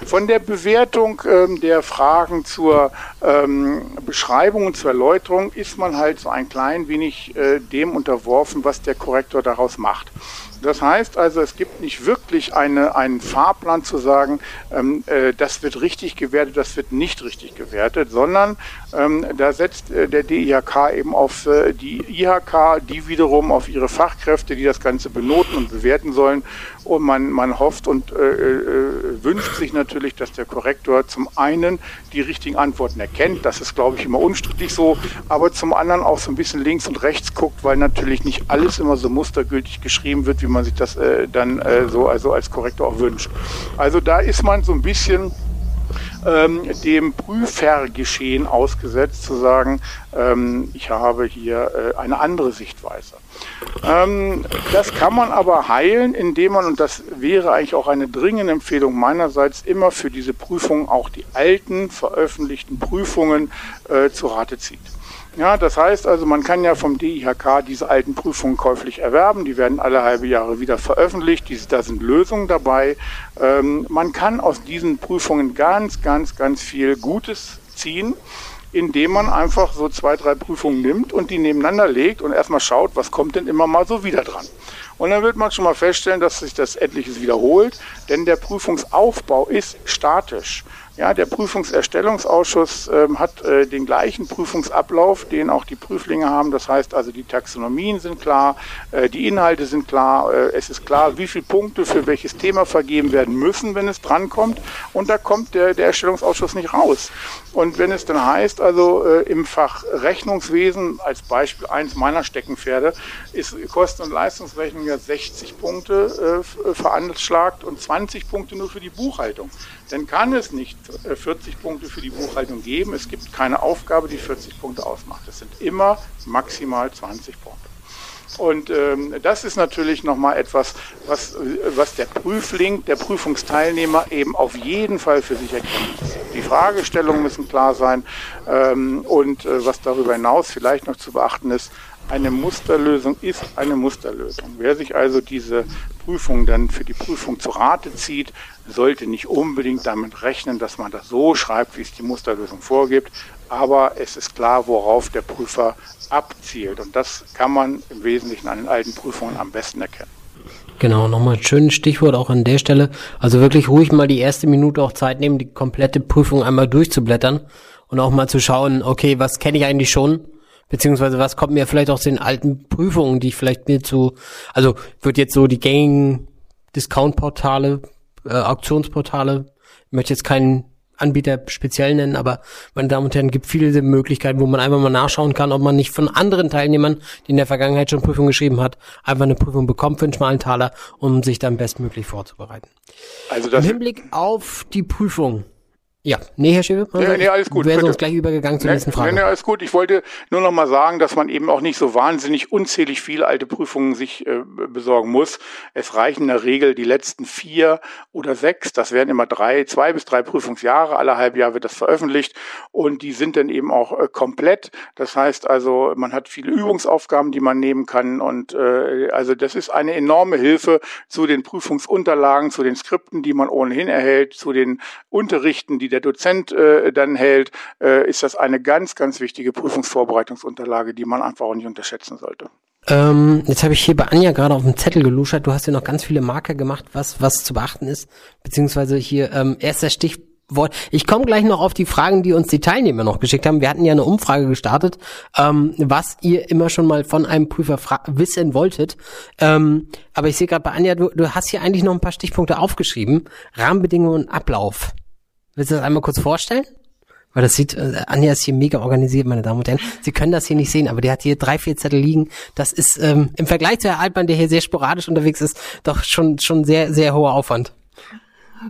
Von der Bewertung ähm, der Fragen zur ähm, Beschreibung und zur Erläuterung ist man halt so ein klein wenig äh, dem unterworfen, was der Korrektor daraus macht. Das heißt also, es gibt nicht wirklich eine, einen Fahrplan zu sagen, ähm, äh, das wird richtig gewertet, das wird nicht richtig gewertet, sondern ähm, da setzt äh, der DIHK eben auf äh, die IHK, die wiederum auf ihre Fachkräfte, die das Ganze benoten und bewerten sollen. Und man, man hofft und äh, äh, wünscht sich natürlich, dass der Korrektor zum einen die richtigen Antworten erkennt. Das ist, glaube ich, immer unstrittig so. Aber zum anderen auch so ein bisschen links und rechts guckt, weil natürlich nicht alles immer so mustergültig geschrieben wird, wie man sich das äh, dann äh, so also als Korrektor auch wünscht. Also da ist man so ein bisschen ähm, dem Prüfergeschehen ausgesetzt, zu sagen, ähm, ich habe hier äh, eine andere Sichtweise. Ähm, das kann man aber heilen, indem man, und das wäre eigentlich auch eine dringende Empfehlung meinerseits, immer für diese Prüfungen auch die alten veröffentlichten Prüfungen äh, zu Rate zieht. Ja, das heißt also, man kann ja vom DIHK diese alten Prüfungen käuflich erwerben. Die werden alle halbe Jahre wieder veröffentlicht. Diese, da sind Lösungen dabei. Ähm, man kann aus diesen Prüfungen ganz, ganz, ganz viel Gutes ziehen indem man einfach so zwei, drei Prüfungen nimmt und die nebeneinander legt und erstmal schaut, was kommt denn immer mal so wieder dran. Und dann wird man schon mal feststellen, dass sich das etliches wiederholt, denn der Prüfungsaufbau ist statisch. Ja, der Prüfungserstellungsausschuss ähm, hat äh, den gleichen Prüfungsablauf, den auch die Prüflinge haben. Das heißt also, die Taxonomien sind klar, äh, die Inhalte sind klar, äh, es ist klar, wie viele Punkte für welches Thema vergeben werden müssen, wenn es drankommt. Und da kommt der, der Erstellungsausschuss nicht raus. Und wenn es dann heißt, also äh, im Fach Rechnungswesen, als Beispiel eins meiner Steckenpferde, ist Kosten- und Leistungsrechnung ja 60 Punkte äh, veranschlagt und 20 Punkte nur für die Buchhaltung. Dann kann es nicht 40 äh, Punkte für die Buchhaltung geben. Es gibt keine Aufgabe, die 40 Punkte ausmacht. Es sind immer maximal 20 Punkte. Und ähm, das ist natürlich nochmal etwas, was, was der Prüfling, der Prüfungsteilnehmer eben auf jeden Fall für sich erkennt. Die Fragestellungen müssen klar sein ähm, und äh, was darüber hinaus vielleicht noch zu beachten ist, eine Musterlösung ist eine Musterlösung. Wer sich also diese Prüfung dann für die Prüfung zu Rate zieht, sollte nicht unbedingt damit rechnen, dass man das so schreibt, wie es die Musterlösung vorgibt. Aber es ist klar, worauf der Prüfer abzielt. Und das kann man im Wesentlichen an den alten Prüfungen am besten erkennen. Genau, nochmal schönes Stichwort auch an der Stelle. Also wirklich ruhig mal die erste Minute auch Zeit nehmen, die komplette Prüfung einmal durchzublättern und auch mal zu schauen, okay, was kenne ich eigentlich schon? Beziehungsweise was kommt mir vielleicht aus den alten Prüfungen, die ich vielleicht mir zu, also wird jetzt so die gängigen Discount-Portale, äh, Auktionsportale, ich möchte jetzt keinen Anbieter speziell nennen, aber meine Damen und Herren, gibt viele Möglichkeiten, wo man einfach mal nachschauen kann, ob man nicht von anderen Teilnehmern, die in der Vergangenheit schon Prüfungen geschrieben hat, einfach eine Prüfung bekommt für einen schmalen Taler, um sich dann bestmöglich vorzubereiten. Also das Im Hinblick auf die Prüfung ja, nee, Herr Schäbe, nee, nee, alles gut. Wir wären uns gleich übergegangen zur nee, nächsten Frage. Nee, nee, alles gut. Ich wollte nur noch mal sagen, dass man eben auch nicht so wahnsinnig unzählig viele alte Prüfungen sich äh, besorgen muss. Es reichen in der Regel die letzten vier oder sechs. Das wären immer drei, zwei bis drei Prüfungsjahre. Alle halb Jahr wird das veröffentlicht und die sind dann eben auch äh, komplett. Das heißt also, man hat viele Übungsaufgaben, die man nehmen kann und äh, also das ist eine enorme Hilfe zu den Prüfungsunterlagen, zu den Skripten, die man ohnehin erhält, zu den Unterrichten, die der der Dozent äh, dann hält, äh, ist das eine ganz, ganz wichtige Prüfungsvorbereitungsunterlage, die man einfach auch nicht unterschätzen sollte. Ähm, jetzt habe ich hier bei Anja gerade auf dem Zettel geluschert. Du hast ja noch ganz viele Marker gemacht, was was zu beachten ist, beziehungsweise hier ähm, erster Stichwort. Ich komme gleich noch auf die Fragen, die uns die Teilnehmer noch geschickt haben. Wir hatten ja eine Umfrage gestartet, ähm, was ihr immer schon mal von einem Prüfer wissen wolltet. Ähm, aber ich sehe gerade bei Anja, du, du hast hier eigentlich noch ein paar Stichpunkte aufgeschrieben. Rahmenbedingungen und Ablauf. Willst du das einmal kurz vorstellen? Weil das sieht, äh, Anja ist hier mega organisiert, meine Damen und Herren. Sie können das hier nicht sehen, aber der hat hier drei, vier Zettel liegen. Das ist ähm, im Vergleich zu Herr Altmann, der hier sehr sporadisch unterwegs ist, doch schon, schon sehr, sehr hoher Aufwand.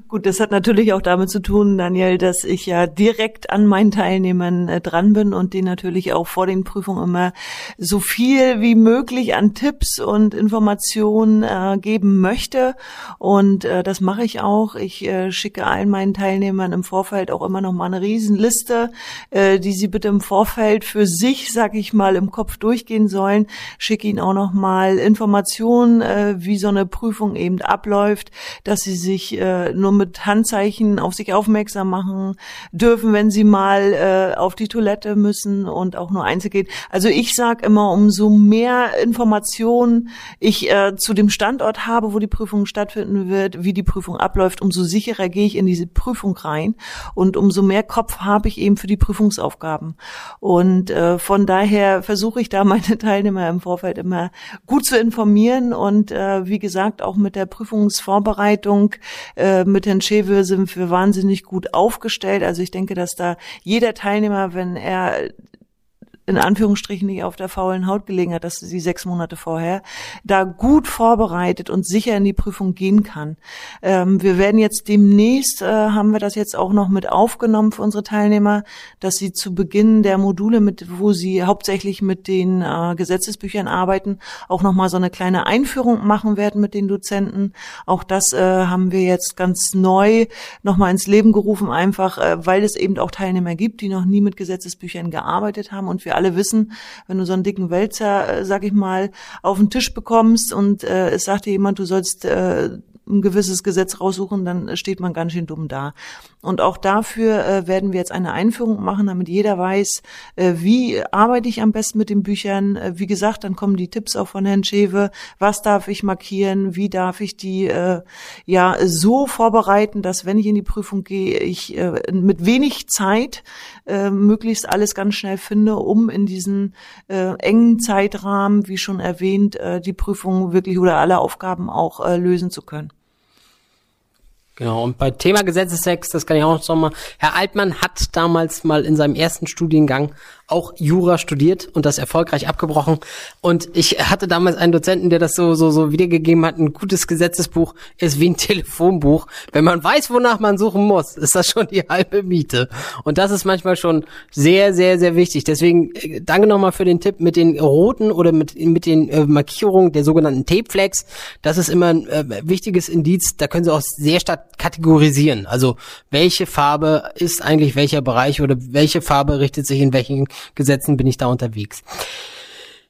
Gut, das hat natürlich auch damit zu tun, Daniel, dass ich ja direkt an meinen Teilnehmern äh, dran bin und denen natürlich auch vor den Prüfungen immer so viel wie möglich an Tipps und Informationen äh, geben möchte. Und äh, das mache ich auch. Ich äh, schicke allen meinen Teilnehmern im Vorfeld auch immer noch mal eine Riesenliste, äh, die sie bitte im Vorfeld für sich, sag ich mal, im Kopf durchgehen sollen. Schicke ihnen auch noch mal Informationen, äh, wie so eine Prüfung eben abläuft, dass sie sich nur mit Handzeichen auf sich aufmerksam machen dürfen, wenn sie mal äh, auf die Toilette müssen und auch nur einzeln. Also ich sage immer, umso mehr Informationen ich äh, zu dem Standort habe, wo die Prüfung stattfinden wird, wie die Prüfung abläuft, umso sicherer gehe ich in diese Prüfung rein und umso mehr Kopf habe ich eben für die Prüfungsaufgaben. Und äh, von daher versuche ich da meine Teilnehmer im Vorfeld immer gut zu informieren und äh, wie gesagt auch mit der Prüfungsvorbereitung äh, mit Herrn Schewe sind wir wahnsinnig gut aufgestellt. Also ich denke, dass da jeder Teilnehmer, wenn er in Anführungsstrichen nicht auf der faulen Haut gelegen hat, dass sie sechs Monate vorher da gut vorbereitet und sicher in die Prüfung gehen kann. Ähm, wir werden jetzt demnächst, äh, haben wir das jetzt auch noch mit aufgenommen für unsere Teilnehmer, dass sie zu Beginn der Module, mit, wo sie hauptsächlich mit den äh, Gesetzesbüchern arbeiten, auch nochmal so eine kleine Einführung machen werden mit den Dozenten. Auch das äh, haben wir jetzt ganz neu nochmal ins Leben gerufen, einfach äh, weil es eben auch Teilnehmer gibt, die noch nie mit Gesetzesbüchern gearbeitet haben und wir alle wissen, wenn du so einen dicken Wälzer, äh, sag ich mal, auf den Tisch bekommst und äh, es sagt dir jemand, du sollst äh, ein gewisses Gesetz raussuchen, dann steht man ganz schön dumm da. Und auch dafür äh, werden wir jetzt eine Einführung machen, damit jeder weiß, äh, wie arbeite ich am besten mit den Büchern. Äh, wie gesagt, dann kommen die Tipps auch von Herrn Schewe. Was darf ich markieren? Wie darf ich die äh, ja so vorbereiten, dass wenn ich in die Prüfung gehe, ich äh, mit wenig Zeit äh, möglichst alles ganz schnell finde, um in diesen äh, engen Zeitrahmen, wie schon erwähnt, äh, die Prüfung wirklich oder alle Aufgaben auch äh, lösen zu können. Genau, und bei Thema Gesetzestext, das kann ich auch noch mal, Herr Altmann hat damals mal in seinem ersten Studiengang auch Jura studiert und das erfolgreich abgebrochen. Und ich hatte damals einen Dozenten, der das so, so, so wiedergegeben hat. Ein gutes Gesetzesbuch ist wie ein Telefonbuch. Wenn man weiß, wonach man suchen muss, ist das schon die halbe Miete. Und das ist manchmal schon sehr, sehr, sehr wichtig. Deswegen äh, danke nochmal für den Tipp mit den roten oder mit, mit den äh, Markierungen der sogenannten Tape Flags. Das ist immer ein äh, wichtiges Indiz. Da können Sie auch sehr stark kategorisieren. Also welche Farbe ist eigentlich welcher Bereich oder welche Farbe richtet sich in welchen Gesetzen bin ich da unterwegs.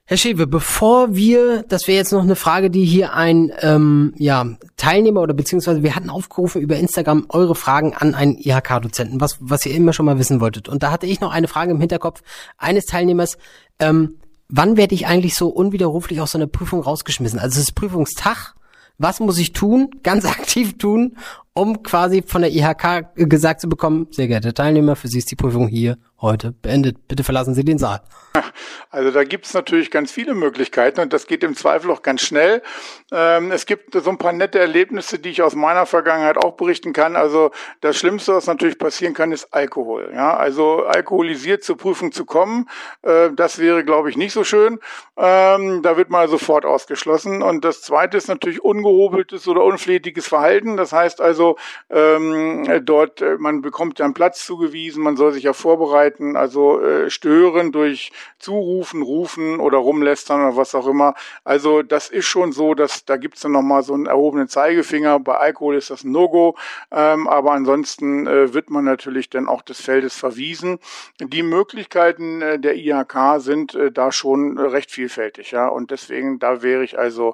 Herr Schewe, bevor wir, das wäre jetzt noch eine Frage, die hier ein ähm, ja, Teilnehmer oder beziehungsweise wir hatten aufgerufen über Instagram eure Fragen an einen IHK-Dozenten, was, was ihr immer schon mal wissen wolltet. Und da hatte ich noch eine Frage im Hinterkopf eines Teilnehmers. Ähm, wann werde ich eigentlich so unwiderruflich aus so einer Prüfung rausgeschmissen? Also es ist Prüfungstag. Was muss ich tun, ganz aktiv tun, um quasi von der IHK gesagt zu bekommen, sehr geehrte Teilnehmer, für Sie ist die Prüfung hier heute beendet. Bitte verlassen Sie den Saal. Also da gibt es natürlich ganz viele Möglichkeiten und das geht im Zweifel auch ganz schnell. Ähm, es gibt so ein paar nette Erlebnisse, die ich aus meiner Vergangenheit auch berichten kann. Also das Schlimmste, was natürlich passieren kann, ist Alkohol. Ja, also alkoholisiert zur Prüfung zu kommen, äh, das wäre, glaube ich, nicht so schön. Ähm, da wird man sofort ausgeschlossen. Und das Zweite ist natürlich ungehobeltes oder unflätiges Verhalten. Das heißt also, ähm, dort, äh, man bekommt ja einen Platz zugewiesen, man soll sich ja vorbereiten, also äh, stören durch Zurufen, Rufen oder Rumlästern oder was auch immer. Also das ist schon so, dass da gibt's dann nochmal so einen erhobenen Zeigefinger. Bei Alkohol ist das ein No-Go, ähm, aber ansonsten äh, wird man natürlich dann auch des Feldes verwiesen. Die Möglichkeiten äh, der IHK sind äh, da schon recht vielfältig, ja. Und deswegen, da wäre ich also,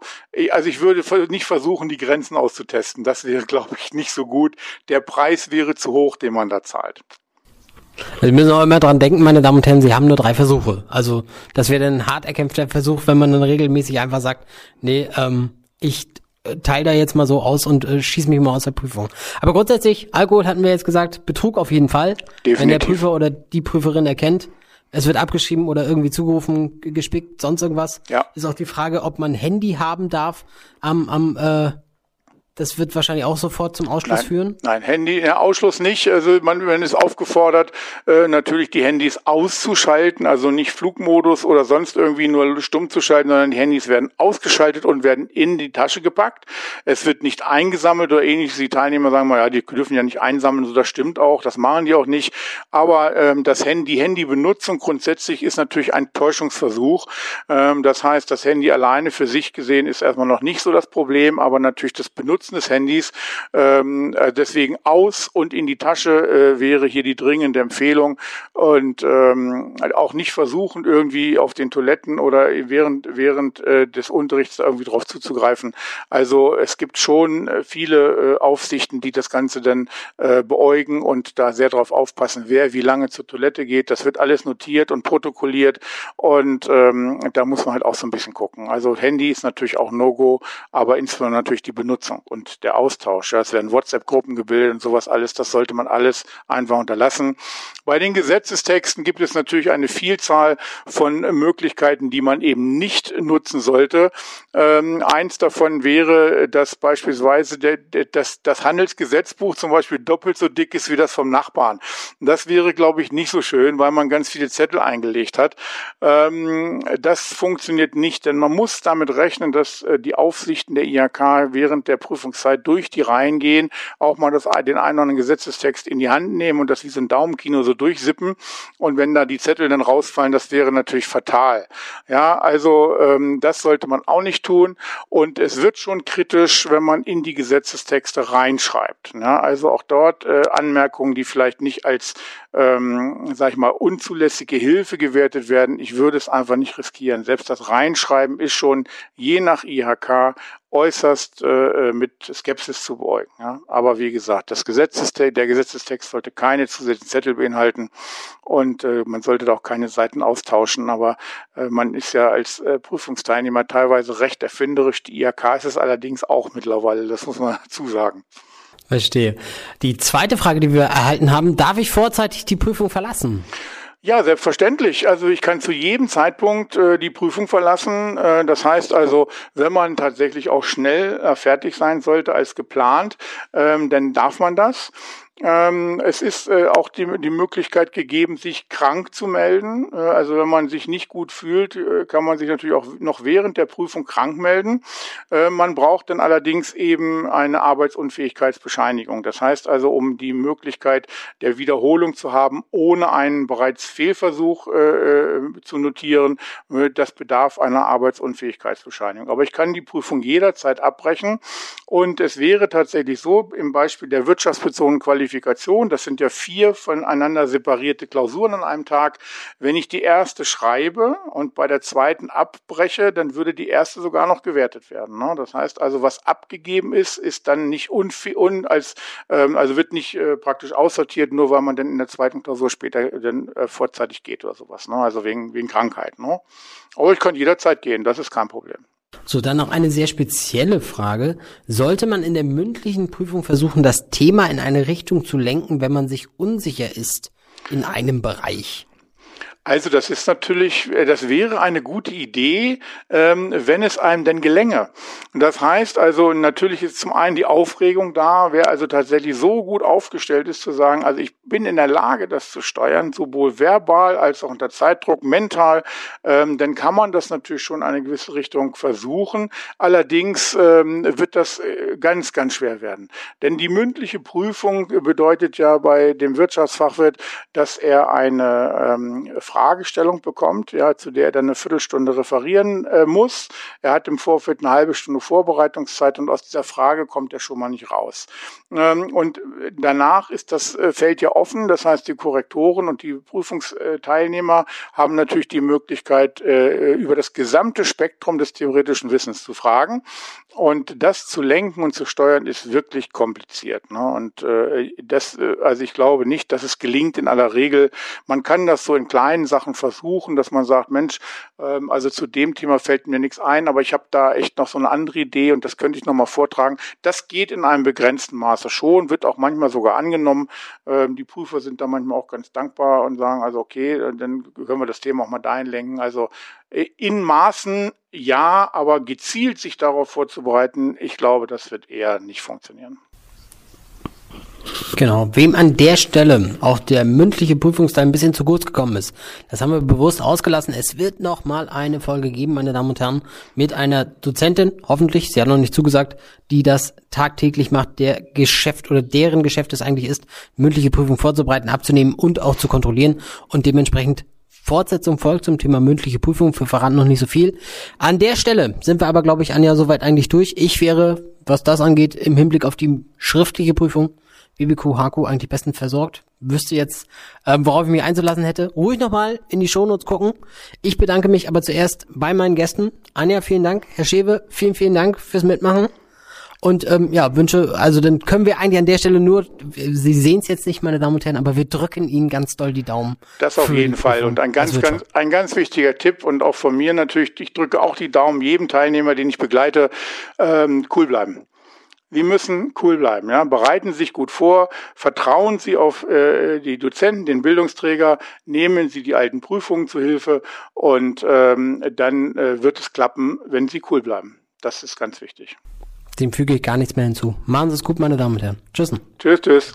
also ich würde nicht versuchen, die Grenzen auszutesten. Das wäre, glaube ich, nicht so gut. Der Preis wäre zu hoch, den man da zahlt. Sie müssen auch immer dran denken, meine Damen und Herren, Sie haben nur drei Versuche. Also das wäre ein hart erkämpfter Versuch, wenn man dann regelmäßig einfach sagt, nee, ähm, ich äh, teile da jetzt mal so aus und äh, schieß mich mal aus der Prüfung. Aber grundsätzlich, Alkohol hatten wir jetzt gesagt, Betrug auf jeden Fall. Definitiv. Wenn der Prüfer oder die Prüferin erkennt, es wird abgeschrieben oder irgendwie zugerufen, gespickt, sonst irgendwas. Ja. Ist auch die Frage, ob man Handy haben darf am, am äh, Das wird wahrscheinlich auch sofort zum Ausschluss nein, führen? Nein, Handy, ja, Ausschluss nicht. Also man, man ist aufgefordert, äh, natürlich die Handys auszuschalten, also nicht Flugmodus oder sonst irgendwie nur stumm zu schalten, sondern die Handys werden ausgeschaltet und werden in die Tasche gepackt. Es wird nicht eingesammelt oder ähnliches. Die Teilnehmer sagen mal, ja, die dürfen ja nicht einsammeln, so das stimmt auch, das machen die auch nicht. Aber ähm, das Handy, die Handybenutzung grundsätzlich ist natürlich ein Täuschungsversuch. Ähm, das heißt, das Handy alleine für sich gesehen ist erstmal noch nicht so das Problem, aber natürlich das Benutzen Nutzen des Handys. Ähm, äh, deswegen aus und in die Tasche äh, wäre hier die dringende Empfehlung und ähm, auch nicht versuchen, irgendwie auf den Toiletten oder während, während äh, des Unterrichts irgendwie drauf zuzugreifen. Also es gibt schon äh, viele äh, Aufsichten, die das Ganze dann äh, beäugen und da sehr darauf aufpassen, wer wie lange zur Toilette geht. Das wird alles notiert und protokolliert und ähm, da muss man halt auch so ein bisschen gucken. Also Handy ist natürlich auch No-Go, aber insbesondere natürlich die Benutzung und der Austausch. Ja, es werden WhatsApp-Gruppen gebildet und sowas alles. Das sollte man alles einfach unterlassen. Bei den Gesetzestexten gibt es natürlich eine Vielzahl von Möglichkeiten, die man eben nicht nutzen sollte. Ähm, eins davon wäre, dass beispielsweise der, der, das, das Handelsgesetzbuch zum Beispiel doppelt so dick ist wie das vom Nachbarn. Das wäre, glaube ich, nicht so schön, weil man ganz viele Zettel eingelegt hat. Ähm, das funktioniert nicht, denn man muss damit rechnen, dass äh, die Aufsichten der IHK während der Prüfung Prüfungszeit durch die Reihen gehen, auch mal das, den einen oder anderen Gesetzestext in die Hand nehmen und das wie so ein Daumenkino so durchsippen. Und wenn da die Zettel dann rausfallen, das wäre natürlich fatal. Ja, also ähm, das sollte man auch nicht tun. Und es wird schon kritisch, wenn man in die Gesetzestexte reinschreibt. Ja, also auch dort äh, Anmerkungen, die vielleicht nicht als ähm, sag ich mal, unzulässige Hilfe gewertet werden. Ich würde es einfach nicht riskieren. Selbst das Reinschreiben ist schon je nach IHK äußerst äh, äh, mit Skepsis zu beäugen. Ja? Aber wie gesagt, das Gesetzestext, der Gesetzestext sollte keine zusätzlichen Zettel beinhalten und äh, man sollte da auch keine Seiten austauschen. Aber äh, man ist ja als äh, Prüfungsteilnehmer teilweise recht erfinderisch. Die IHK ist es allerdings auch mittlerweile, das muss man dazu sagen. Verstehe. Die zweite Frage, die wir erhalten haben, darf ich vorzeitig die Prüfung verlassen? Ja, selbstverständlich. Also ich kann zu jedem Zeitpunkt äh, die Prüfung verlassen. Äh, das heißt also, wenn man tatsächlich auch schnell äh, fertig sein sollte als geplant, ähm, dann darf man das. Ähm, es ist äh, auch die, die Möglichkeit gegeben, sich krank zu melden. Äh, also wenn man sich nicht gut fühlt, äh, kann man sich natürlich auch noch während der Prüfung krank melden. Man braucht dann allerdings eben eine Arbeitsunfähigkeitsbescheinigung. Das heißt also, um die Möglichkeit der Wiederholung zu haben, ohne einen bereits Fehlversuch zu notieren, das bedarf einer Arbeitsunfähigkeitsbescheinigung. Aber ich kann die Prüfung jederzeit abbrechen. Und es wäre tatsächlich so, im Beispiel der wirtschaftsbezogenen Qualität, Qualifikation. Das sind ja vier voneinander separierte Klausuren an einem Tag. Wenn ich die erste schreibe und bei der zweiten abbreche, dann würde die erste sogar noch gewertet werden. Ne? Das heißt also, was abgegeben ist, ist dann nicht unfi un als ähm, also wird nicht äh, praktisch aussortiert, nur weil man dann in der zweiten Klausur später dann äh, vorzeitig geht oder sowas. Ne? Also wegen wegen Krankheit. Ne? Aber ich kann jederzeit gehen, das ist kein Problem. So, dann noch eine sehr spezielle Frage. Sollte man in der mündlichen Prüfung versuchen, das Thema in eine Richtung zu lenken, wenn man sich unsicher ist in einem Bereich? Also das ist natürlich, äh, das wäre eine gute Idee, ähm, wenn es einem denn gelänge. Das heißt also, natürlich ist zum einen die Aufregung da, wer also tatsächlich so gut aufgestellt ist zu sagen, also ich bin in der Lage, das zu steuern, sowohl verbal als auch unter Zeitdruck, mental, ähm, dann kann man das natürlich schon in eine gewisse Richtung versuchen. Allerdings ähm, wird das äh, ganz, ganz schwer werden. Denn die mündliche Prüfung bedeutet ja bei dem Wirtschaftsfachwirt, dass er eine Fragestellung bekommt, ja, zu der er dann eine Viertelstunde referieren äh, muss. Er hat im Vorfeld eine halbe Stunde Vorbereitungszeit und aus dieser Frage kommt er schon mal nicht raus. Ähm, und danach ist das äh, Feld ja offen. Das heißt, die Korrektoren und die Prüfungsteilnehmer haben natürlich die Möglichkeit, äh, über das gesamte Spektrum des theoretischen Wissens zu fragen. Und das zu lenken und zu steuern ist wirklich kompliziert. Ne? Und äh, das, äh, also ich glaube nicht, dass es gelingt in aller Regel. Man kann das so in kleinen kleinen Sachen versuchen, dass man sagt, Mensch, ähm, also zu dem Thema fällt mir nichts ein, aber ich habe da echt noch so eine andere Idee und das könnte ich nochmal vortragen. Das geht in einem begrenzten Maße schon, wird auch manchmal sogar angenommen. Ähm, die Prüfer sind da manchmal auch ganz dankbar und sagen, also okay, dann können wir das Thema auch mal dahin lenken. Also äh, in Maßen ja, aber gezielt sich darauf vorzubereiten, ich glaube, das wird eher nicht funktionieren. Genau, wem an der Stelle auch der mündliche Prüfungsteil ein bisschen zu kurz gekommen ist, das haben wir bewusst ausgelassen. Es wird noch mal eine Folge geben, meine Damen und Herren, mit einer Dozentin, hoffentlich, sie hat noch nicht zugesagt, die das tagtäglich macht, der Geschäft oder deren Geschäft es eigentlich ist, mündliche Prüfung vorzubereiten, abzunehmen und auch zu kontrollieren und dementsprechend Fortsetzung folgt zum Thema mündliche Prüfung. Wir verraten noch nicht so viel. An der Stelle sind wir aber, glaube ich, Anja, soweit eigentlich durch. Ich wäre, was das angeht, im Hinblick auf die schriftliche Prüfung BBQ Haku eigentlich bestens versorgt. Wüsste jetzt, ähm, worauf ich mich einzulassen hätte. Ruhig nochmal in die Shownotes gucken. Ich bedanke mich aber zuerst bei meinen Gästen. Anja, vielen Dank. Herr Schewe, vielen, vielen Dank fürs Mitmachen. Und ähm, ja, Wünsche, also dann können wir eigentlich an der Stelle nur, Sie sehen es jetzt nicht, meine Damen und Herren, aber wir drücken Ihnen ganz doll die Daumen. Das auf jeden Fall. Und ein ganz, ganz, ein ganz wichtiger Tipp und auch von mir natürlich, ich drücke auch die Daumen jedem Teilnehmer, den ich begleite, ähm, cool bleiben. Sie müssen cool bleiben, ja. Bereiten Sie sich gut vor, vertrauen Sie auf äh, die Dozenten, den Bildungsträger, nehmen Sie die alten Prüfungen zu Hilfe und ähm, dann äh, wird es klappen, wenn Sie cool bleiben. Das ist ganz wichtig. Dem füge ich gar nichts mehr hinzu. Machen Sie es gut, meine Damen und Herren. Tschüss. Tschüss, tschüss.